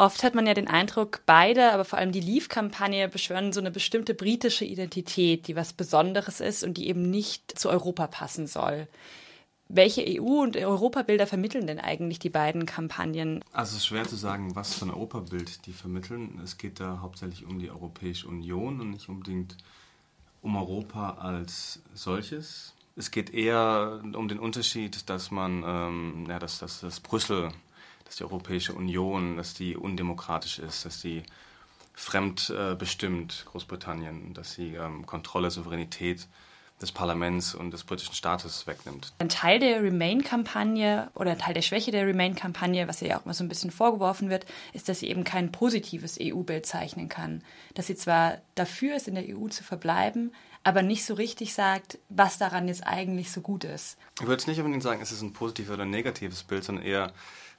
Oft hat man ja den Eindruck, beide, aber vor allem die Leave-Kampagne beschwören so eine bestimmte britische Identität, die was Besonderes ist und die eben nicht zu Europa passen soll. Welche EU- und Europabilder vermitteln denn eigentlich die beiden Kampagnen? Also es ist schwer zu sagen, was für ein Europabild die vermitteln. Es geht da hauptsächlich um die Europäische Union und nicht unbedingt um Europa als solches. Es geht eher um den Unterschied, dass man, ähm, ja, dass, dass, dass Brüssel dass die Europäische Union, dass die undemokratisch ist, dass sie fremdbestimmt äh, Großbritannien, dass sie ähm, Kontrolle, Souveränität des Parlaments und des britischen Staates wegnimmt. Ein Teil der Remain-Kampagne oder ein Teil der Schwäche der Remain-Kampagne, was ihr ja auch mal so ein bisschen vorgeworfen wird, ist, dass sie eben kein positives EU-Bild zeichnen kann. Dass sie zwar dafür ist, in der EU zu verbleiben, aber nicht so richtig sagt, was daran jetzt eigentlich so gut ist. Ich würde nicht unbedingt sagen, es ist ein positives oder negatives Bild, sondern eher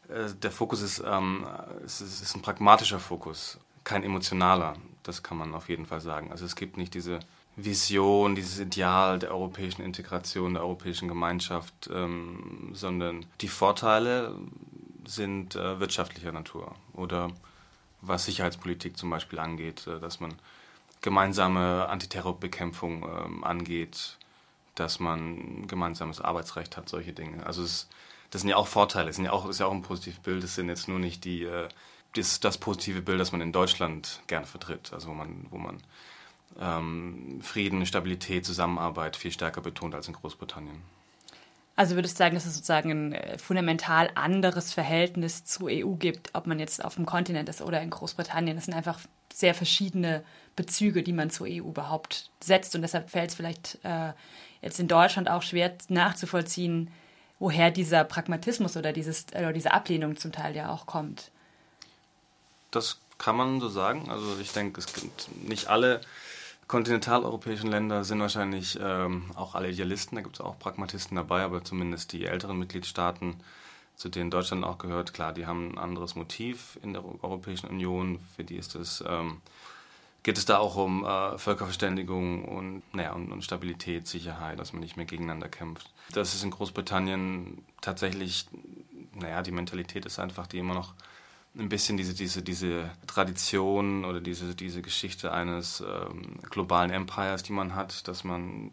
der Fokus ist, ähm, es ist, ist ein pragmatischer Fokus, kein emotionaler. Das kann man auf jeden Fall sagen. Also es gibt nicht diese Vision, dieses Ideal der europäischen Integration, der europäischen Gemeinschaft, ähm, sondern die Vorteile sind äh, wirtschaftlicher Natur oder was Sicherheitspolitik zum Beispiel angeht, äh, dass man gemeinsame Antiterrorbekämpfung ähm, angeht, dass man gemeinsames Arbeitsrecht hat, solche Dinge. Also es das sind ja auch Vorteile, das sind ja auch, ist ja auch ein positives Bild, das sind jetzt nur nicht die, äh, das, das positive Bild, das man in Deutschland gerne vertritt, also wo man, wo man ähm, Frieden, Stabilität, Zusammenarbeit viel stärker betont als in Großbritannien. Also würdest du sagen, dass es sozusagen ein äh, fundamental anderes Verhältnis zur EU gibt, ob man jetzt auf dem Kontinent ist oder in Großbritannien? Das sind einfach sehr verschiedene Bezüge, die man zur EU überhaupt setzt. Und deshalb fällt es vielleicht äh, jetzt in Deutschland auch schwer nachzuvollziehen, woher dieser Pragmatismus oder dieses, oder diese Ablehnung zum Teil ja auch kommt. Das kann man so sagen. Also ich denke, es gibt nicht alle kontinentaleuropäischen Länder sind wahrscheinlich ähm, auch alle Idealisten. Da gibt es auch Pragmatisten dabei, aber zumindest die älteren Mitgliedstaaten, zu denen Deutschland auch gehört, klar, die haben ein anderes Motiv in der Europäischen Union. Für die ist es ähm, geht es da auch um äh, Völkerverständigung und, naja, und, und, Stabilität, Sicherheit, dass man nicht mehr gegeneinander kämpft. Das ist in Großbritannien tatsächlich, naja, die Mentalität ist einfach, die immer noch ein bisschen diese, diese, diese Tradition oder diese, diese Geschichte eines ähm, globalen Empires, die man hat, dass man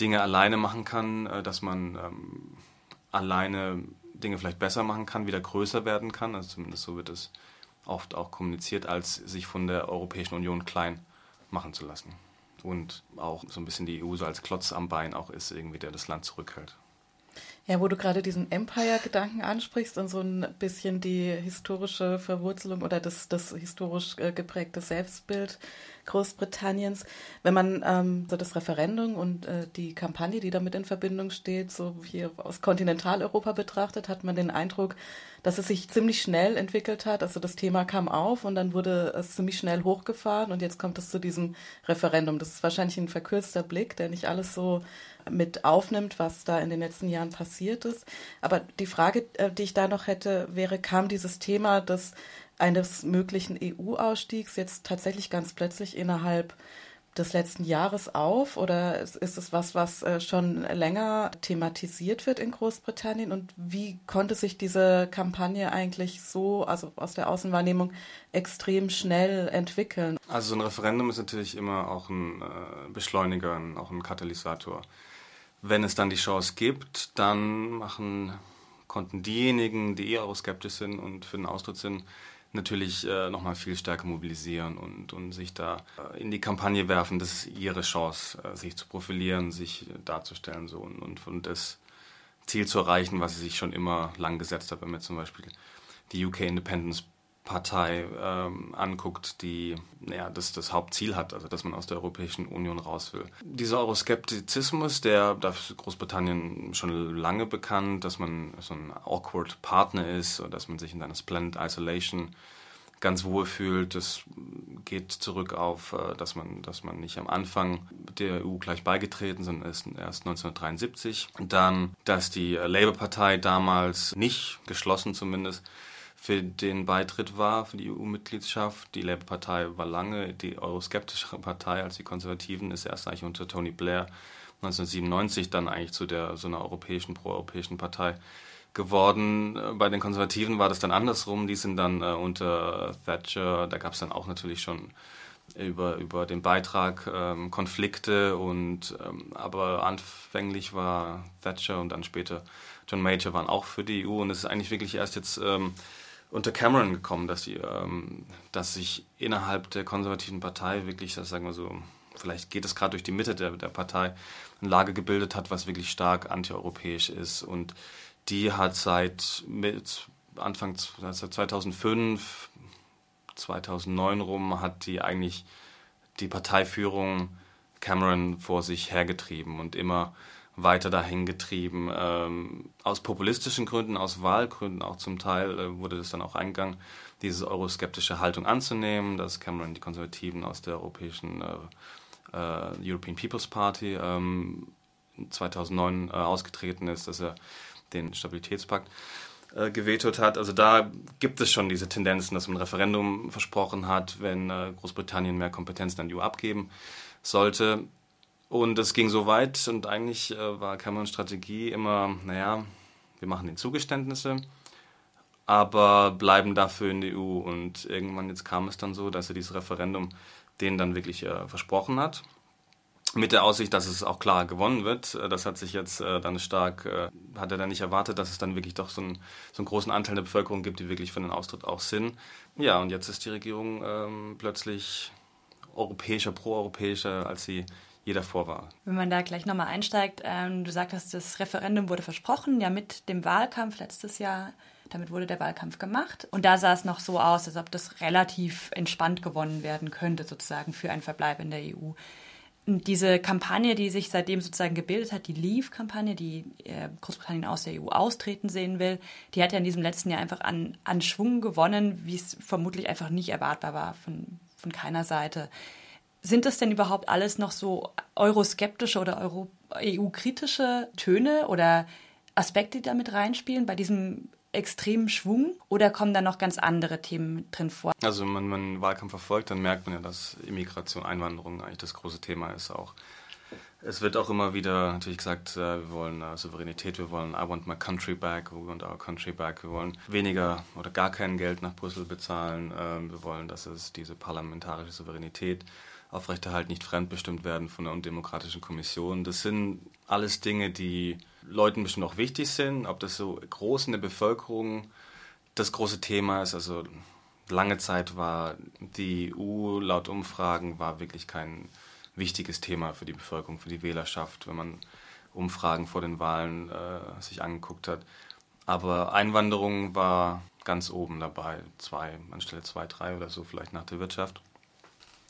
Dinge alleine machen kann, äh, dass man ähm, alleine Dinge vielleicht besser machen kann, wieder größer werden kann. Also zumindest so wird es oft auch kommuniziert, als sich von der Europäischen Union klein machen zu lassen. Und auch so ein bisschen die EU so als Klotz am Bein auch ist, irgendwie, der das Land zurückhält. Ja, wo du gerade diesen Empire-Gedanken ansprichst und so ein bisschen die historische Verwurzelung oder das, das historisch äh, geprägte Selbstbild Großbritanniens. Wenn man ähm, so das Referendum und äh, die Kampagne, die damit in Verbindung steht, so hier aus Kontinentaleuropa betrachtet, hat man den Eindruck, dass es sich ziemlich schnell entwickelt hat. Also das Thema kam auf und dann wurde es ziemlich schnell hochgefahren und jetzt kommt es zu diesem Referendum. Das ist wahrscheinlich ein verkürzter Blick, der nicht alles so mit aufnimmt, was da in den letzten Jahren passiert ist. Aber die Frage, äh, die ich da noch hätte, wäre, kam dieses Thema des eines möglichen EU-Ausstiegs jetzt tatsächlich ganz plötzlich innerhalb des letzten Jahres auf? Oder ist es was, was äh, schon länger thematisiert wird in Großbritannien? Und wie konnte sich diese Kampagne eigentlich so, also aus der Außenwahrnehmung, extrem schnell entwickeln? Also so ein Referendum ist natürlich immer auch ein äh, Beschleuniger, auch ein Katalysator. Wenn es dann die Chance gibt, dann machen, konnten diejenigen, die eh euroskeptisch sind und für den Austritt sind, natürlich äh, nochmal viel stärker mobilisieren und, und sich da äh, in die Kampagne werfen. Das ist ihre Chance, äh, sich zu profilieren, sich darzustellen so und, und, und das Ziel zu erreichen, was sie sich schon immer lang gesetzt hat, wenn wir zum Beispiel die UK Independence Partei ähm, anguckt, die ja, das, das Hauptziel hat, also dass man aus der Europäischen Union raus will. Dieser Euroskeptizismus, der da ist Großbritannien schon lange bekannt, dass man so ein awkward Partner ist oder dass man sich in einer Splendid Isolation ganz wohl fühlt. Das geht zurück auf, äh, dass man, dass man nicht am Anfang der EU gleich beigetreten, sondern erst, erst 1973. Dann, dass die Labour-Partei damals nicht geschlossen zumindest für den Beitritt war, für die EU-Mitgliedschaft. Die Labour-Partei war lange die euroskeptischere Partei als die Konservativen, ist erst eigentlich unter Tony Blair 1997 dann eigentlich zu der, so einer europäischen, proeuropäischen Partei geworden. Bei den Konservativen war das dann andersrum. Die sind dann äh, unter Thatcher, da gab es dann auch natürlich schon über, über den Beitrag ähm, Konflikte und ähm, aber anfänglich war Thatcher und dann später John Major waren auch für die EU und es ist eigentlich wirklich erst jetzt ähm, unter Cameron gekommen, dass, die, ähm, dass sich innerhalb der konservativen Partei wirklich, das sagen wir so, vielleicht geht es gerade durch die Mitte der, der Partei, eine Lage gebildet hat, was wirklich stark antieuropäisch ist. Und die hat seit mit Anfang also 2005 2009 rum hat die eigentlich die Parteiführung Cameron vor sich hergetrieben und immer weiter dahin getrieben. Ähm, aus populistischen Gründen, aus Wahlgründen auch zum Teil äh, wurde das dann auch eingegangen, diese euroskeptische Haltung anzunehmen, dass Cameron die Konservativen aus der europäischen äh, äh, European People's Party ähm, 2009 äh, ausgetreten ist, dass er den Stabilitätspakt äh, gewetet hat. Also da gibt es schon diese Tendenzen, dass man ein Referendum versprochen hat, wenn äh, Großbritannien mehr Kompetenzen an die EU abgeben sollte. Und es ging so weit und eigentlich äh, war Camerons Strategie immer, naja, wir machen den Zugeständnisse, aber bleiben dafür in der EU. Und irgendwann jetzt kam es dann so, dass er dieses Referendum denen dann wirklich äh, versprochen hat mit der Aussicht, dass es auch klar gewonnen wird. Äh, das hat sich jetzt dann stark, hat er dann nicht erwartet, dass es dann wirklich doch so, ein, so einen großen Anteil der Bevölkerung gibt, die wirklich für den Austritt auch sind. Ja, und jetzt ist die Regierung ähm, plötzlich europäischer, proeuropäischer, als sie je davor war. Wenn man da gleich nochmal einsteigt, ähm, du sagtest, das Referendum wurde versprochen, ja mit dem Wahlkampf letztes Jahr. Damit wurde der Wahlkampf gemacht. Und da sah es noch so aus, als ob das relativ entspannt gewonnen werden könnte, sozusagen für einen Verbleib in der EU diese Kampagne, die sich seitdem sozusagen gebildet hat, die Leave-Kampagne, die äh, Großbritannien aus der EU austreten sehen will, die hat ja in diesem letzten Jahr einfach an, an Schwung gewonnen, wie es vermutlich einfach nicht erwartbar war von, von keiner Seite. Sind das denn überhaupt alles noch so euroskeptische oder EU-kritische Töne oder Aspekte, die damit reinspielen bei diesem extremen Schwung oder kommen da noch ganz andere Themen drin vor? Also wenn man, Wahlkampf verfolgt, dann merkt man ja, dass Immigration, Einwanderung eigentlich das große Thema ist auch. Es wird auch immer wieder natürlich gesagt, äh, wir wollen uh, Souveränität, wir wollen I want my country back, we want our country back, wir wollen weniger oder gar kein Geld nach Brüssel bezahlen, ähm, wir wollen, dass es diese parlamentarische Souveränität aufrechterhalten, nicht fremdbestimmt werden von der undemokratischen Kommission. Das sind alles Dinge, die Leuten bestimmt auch wichtig sind, ob das so groß in der Bevölkerung das große Thema ist. Also lange Zeit war die EU laut Umfragen war wirklich kein wichtiges Thema für die Bevölkerung, für die Wählerschaft, wenn man Umfragen vor den Wahlen äh, sich angeguckt hat. Aber Einwanderung war ganz oben dabei, zwei, anstelle zwei, drei oder so vielleicht nach der Wirtschaft.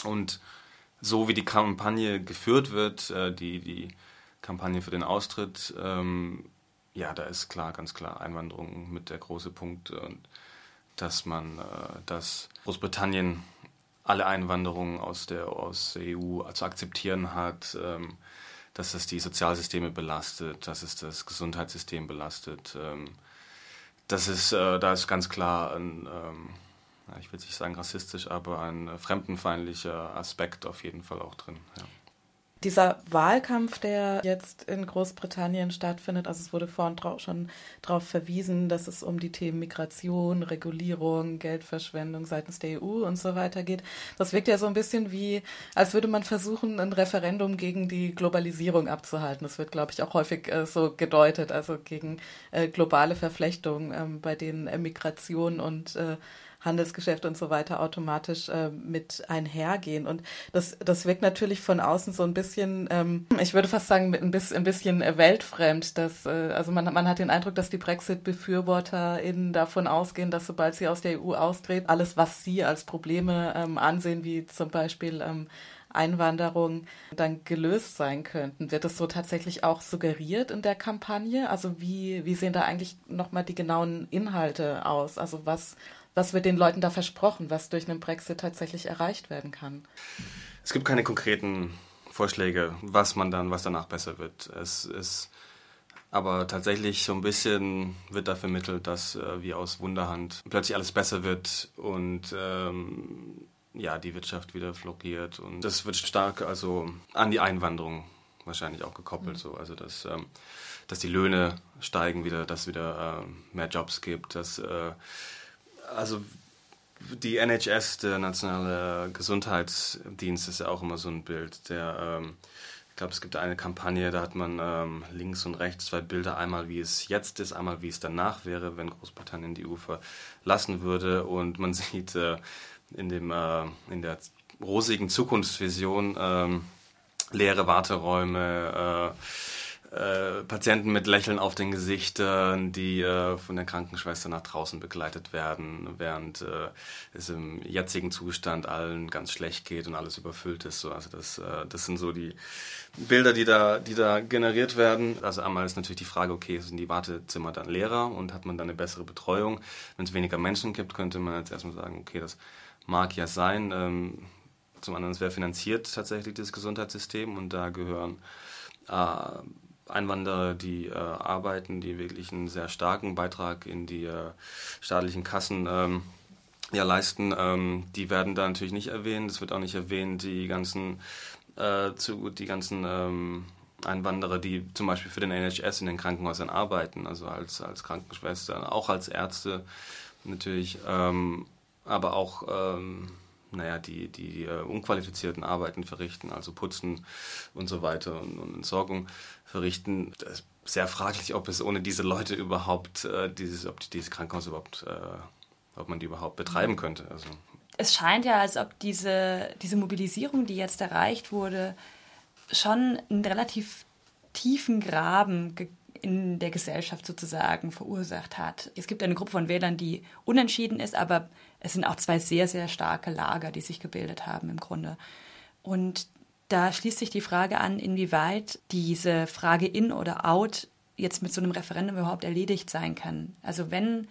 Und so wie die Kampagne geführt wird, äh, die, die Kampagne für den Austritt, ähm, ja, da ist klar, ganz klar Einwanderung mit der große Punkt und dass man, äh, dass Großbritannien alle Einwanderungen aus der, aus der EU zu akzeptieren hat, ähm, dass es die Sozialsysteme belastet, dass es das Gesundheitssystem belastet. Ähm, das ist, äh, da ist ganz klar ein, ähm, ich will nicht sagen rassistisch, aber ein fremdenfeindlicher Aspekt auf jeden Fall auch drin. Ja. Dieser Wahlkampf, der jetzt in Großbritannien stattfindet, also es wurde vorhin schon darauf verwiesen, dass es um die Themen Migration, Regulierung, Geldverschwendung seitens der EU und so weiter geht. Das wirkt ja so ein bisschen wie, als würde man versuchen, ein Referendum gegen die Globalisierung abzuhalten. Das wird, glaube ich, auch häufig äh, so gedeutet, also gegen äh, globale Verflechtungen, äh, bei denen Migration und äh, Handelsgeschäft und so weiter automatisch äh, mit einhergehen. Und das, das wirkt natürlich von außen so ein bisschen, ähm, ich würde fast sagen, ein bisschen, ein bisschen weltfremd. Dass, äh, also man, man hat den Eindruck, dass die Brexit-BefürworterInnen davon ausgehen, dass sobald sie aus der EU austreten, alles, was sie als Probleme ähm, ansehen, wie zum Beispiel ähm, Einwanderung dann gelöst sein könnten. Wird das so tatsächlich auch suggeriert in der Kampagne? Also wie, wie sehen da eigentlich nochmal die genauen Inhalte aus? Also was was wird den Leuten da versprochen, was durch einen Brexit tatsächlich erreicht werden kann? Es gibt keine konkreten Vorschläge, was man dann, was danach besser wird. Es ist aber tatsächlich so ein bisschen wird da vermittelt, dass äh, wie aus Wunderhand plötzlich alles besser wird und ähm, ja, die Wirtschaft wieder floriert. Und das wird stark also an die Einwanderung wahrscheinlich auch gekoppelt. Mhm. So. Also das, ähm, dass die Löhne steigen wieder, dass es wieder äh, mehr Jobs gibt, dass äh, also die NHS, der nationale Gesundheitsdienst, ist ja auch immer so ein Bild, der ähm, ich glaube, es gibt eine Kampagne, da hat man ähm, links und rechts zwei Bilder, einmal wie es jetzt ist, einmal wie es danach wäre, wenn Großbritannien die EU verlassen würde. Und man sieht äh, in, dem, äh, in der rosigen Zukunftsvision ähm, leere Warteräume, äh, Patienten mit Lächeln auf den Gesichtern, die äh, von der Krankenschwester nach draußen begleitet werden, während äh, es im jetzigen Zustand allen ganz schlecht geht und alles überfüllt ist. So, also das, äh, das sind so die Bilder, die da, die da generiert werden. Also einmal ist natürlich die Frage, okay, sind die Wartezimmer dann leerer und hat man dann eine bessere Betreuung? Wenn es weniger Menschen gibt, könnte man jetzt erstmal sagen, okay, das mag ja sein. Ähm, zum anderen, es wäre finanziert tatsächlich das Gesundheitssystem und da gehören äh, Einwanderer, die äh, arbeiten, die wirklich einen sehr starken Beitrag in die äh, staatlichen Kassen ähm, ja, leisten, ähm, die werden da natürlich nicht erwähnt. Es wird auch nicht erwähnt, die ganzen, äh, zu, die ganzen ähm, Einwanderer, die zum Beispiel für den NHS in den Krankenhäusern arbeiten, also als, als Krankenschwester, auch als Ärzte natürlich, ähm, aber auch ähm, naja, die, die äh, unqualifizierten Arbeiten verrichten, also putzen und so weiter und, und Entsorgung verrichten. Das ist sehr fraglich, ob es ohne diese Leute überhaupt, äh, dieses, ob dieses Krankenhaus überhaupt, äh, ob man die überhaupt betreiben könnte. Also. Es scheint ja, als ob diese, diese Mobilisierung, die jetzt erreicht wurde, schon einen relativ tiefen Graben in der Gesellschaft sozusagen verursacht hat. Es gibt eine Gruppe von Wählern, die unentschieden ist, aber es sind auch zwei sehr, sehr starke Lager, die sich gebildet haben im Grunde. Und da schließt sich die Frage an, inwieweit diese Frage in oder out jetzt mit so einem Referendum überhaupt erledigt sein kann. Also wenn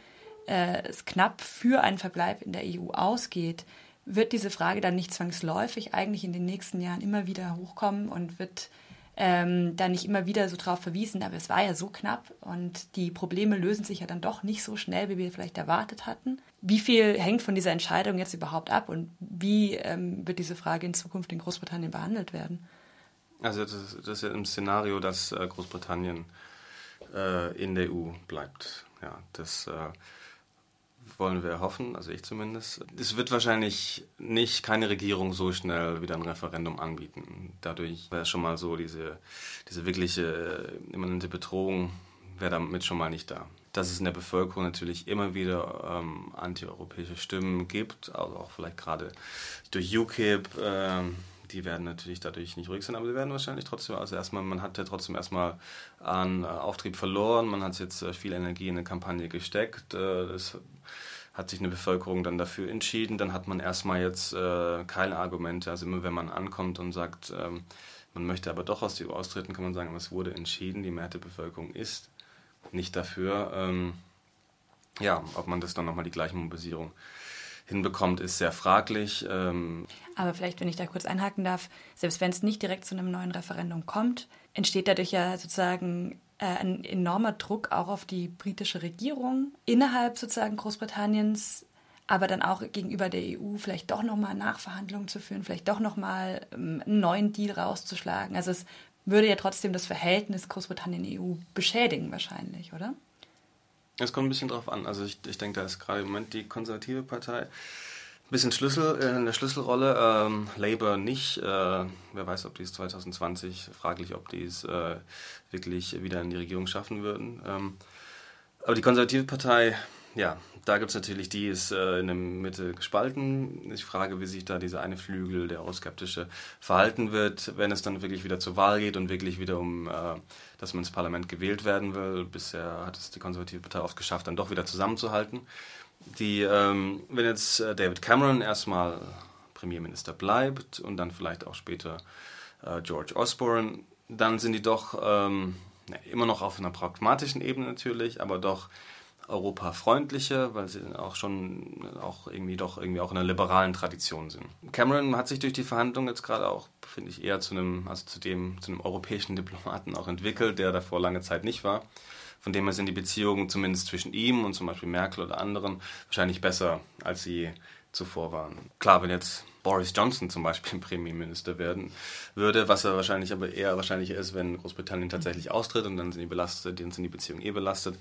äh, es knapp für einen Verbleib in der EU ausgeht, wird diese Frage dann nicht zwangsläufig eigentlich in den nächsten Jahren immer wieder hochkommen und wird ähm, da nicht immer wieder so drauf verwiesen, aber es war ja so knapp und die Probleme lösen sich ja dann doch nicht so schnell, wie wir vielleicht erwartet hatten. Wie viel hängt von dieser Entscheidung jetzt überhaupt ab und wie ähm, wird diese Frage in Zukunft in Großbritannien behandelt werden? Also das, das ist ja im Szenario, dass äh, Großbritannien äh, in der EU bleibt. Ja, das äh, wollen wir hoffen, also ich zumindest. Es wird wahrscheinlich nicht keine Regierung so schnell wieder ein Referendum anbieten. Dadurch wäre schon mal so diese, diese wirkliche äh, immanente Bedrohung wäre damit schon mal nicht da. Dass es in der Bevölkerung natürlich immer wieder ähm, antieuropäische Stimmen gibt, also auch vielleicht gerade durch UKIP, ähm, die werden natürlich dadurch nicht ruhig sein, aber sie werden wahrscheinlich trotzdem, also erstmal, man hat ja trotzdem erstmal an äh, Auftrieb verloren, man hat jetzt äh, viel Energie in eine Kampagne gesteckt, äh, das hat sich eine Bevölkerung dann dafür entschieden, dann hat man erstmal jetzt äh, keine Argumente. Also immer wenn man ankommt und sagt, ähm, man möchte aber doch aus der EU austreten, kann man sagen, es wurde entschieden, die Mehrheit der Bevölkerung ist nicht dafür. Ähm, ja, ob man das dann nochmal die gleiche Mobilisierung hinbekommt, ist sehr fraglich. Ähm aber vielleicht, wenn ich da kurz einhaken darf, selbst wenn es nicht direkt zu einem neuen Referendum kommt, entsteht dadurch ja sozusagen äh, ein enormer Druck auch auf die britische Regierung innerhalb sozusagen Großbritanniens, aber dann auch gegenüber der EU vielleicht doch nochmal Nachverhandlungen zu führen, vielleicht doch nochmal ähm, einen neuen Deal rauszuschlagen. Also es würde ja trotzdem das Verhältnis Großbritannien-EU beschädigen wahrscheinlich, oder? Es kommt ein bisschen drauf an. Also ich, ich denke, da ist gerade im Moment die konservative Partei bisschen Schlüssel äh, in der Schlüsselrolle. Ähm, Labour nicht. Äh, wer weiß, ob die es 2020, fraglich, ob die es äh, wirklich wieder in die Regierung schaffen würden. Ähm, aber die konservative Partei, ja, da gibt es natürlich, die ist äh, in der Mitte gespalten. Ich frage, wie sich da dieser eine Flügel, der euroskeptische, verhalten wird, wenn es dann wirklich wieder zur Wahl geht und wirklich wieder um, äh, dass man ins Parlament gewählt werden will. Bisher hat es die konservative Partei oft geschafft, dann doch wieder zusammenzuhalten die, ähm, wenn jetzt äh, David Cameron erstmal Premierminister bleibt und dann vielleicht auch später äh, George Osborne, dann sind die doch ähm, immer noch auf einer pragmatischen Ebene natürlich, aber doch europafreundlicher, weil sie auch schon auch irgendwie doch irgendwie auch in einer liberalen Tradition sind. Cameron hat sich durch die Verhandlungen jetzt gerade auch, finde ich, eher zu einem, also zu dem, zu einem europäischen Diplomaten auch entwickelt, der davor lange Zeit nicht war. Von dem her sind die Beziehungen zumindest zwischen ihm und zum Beispiel Merkel oder anderen wahrscheinlich besser, als sie zuvor waren. Klar, wenn jetzt Boris Johnson zum Beispiel Premierminister werden würde, was er wahrscheinlich aber eher wahrscheinlicher ist, wenn Großbritannien tatsächlich austritt und dann sind die belastet, dann sind die Beziehungen eh belastet.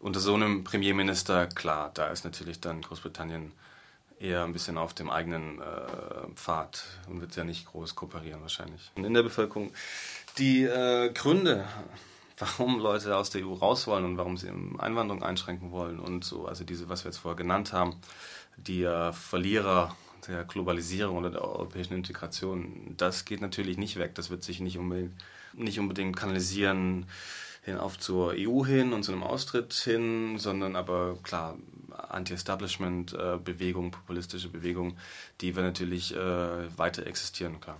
Unter so einem Premierminister, klar, da ist natürlich dann Großbritannien eher ein bisschen auf dem eigenen äh, Pfad und wird ja nicht groß kooperieren wahrscheinlich. Und in der Bevölkerung die äh, Gründe, warum Leute aus der EU raus wollen und warum sie Einwanderung einschränken wollen und so, also diese, was wir jetzt vorher genannt haben, die äh, Verlierer der Globalisierung oder der europäischen Integration, das geht natürlich nicht weg. Das wird sich nicht unbedingt, nicht unbedingt kanalisieren hin auf zur EU hin und zu einem Austritt hin, sondern aber klar, Anti-Establishment-Bewegung, populistische Bewegung, die wir natürlich äh, weiter existieren, klar.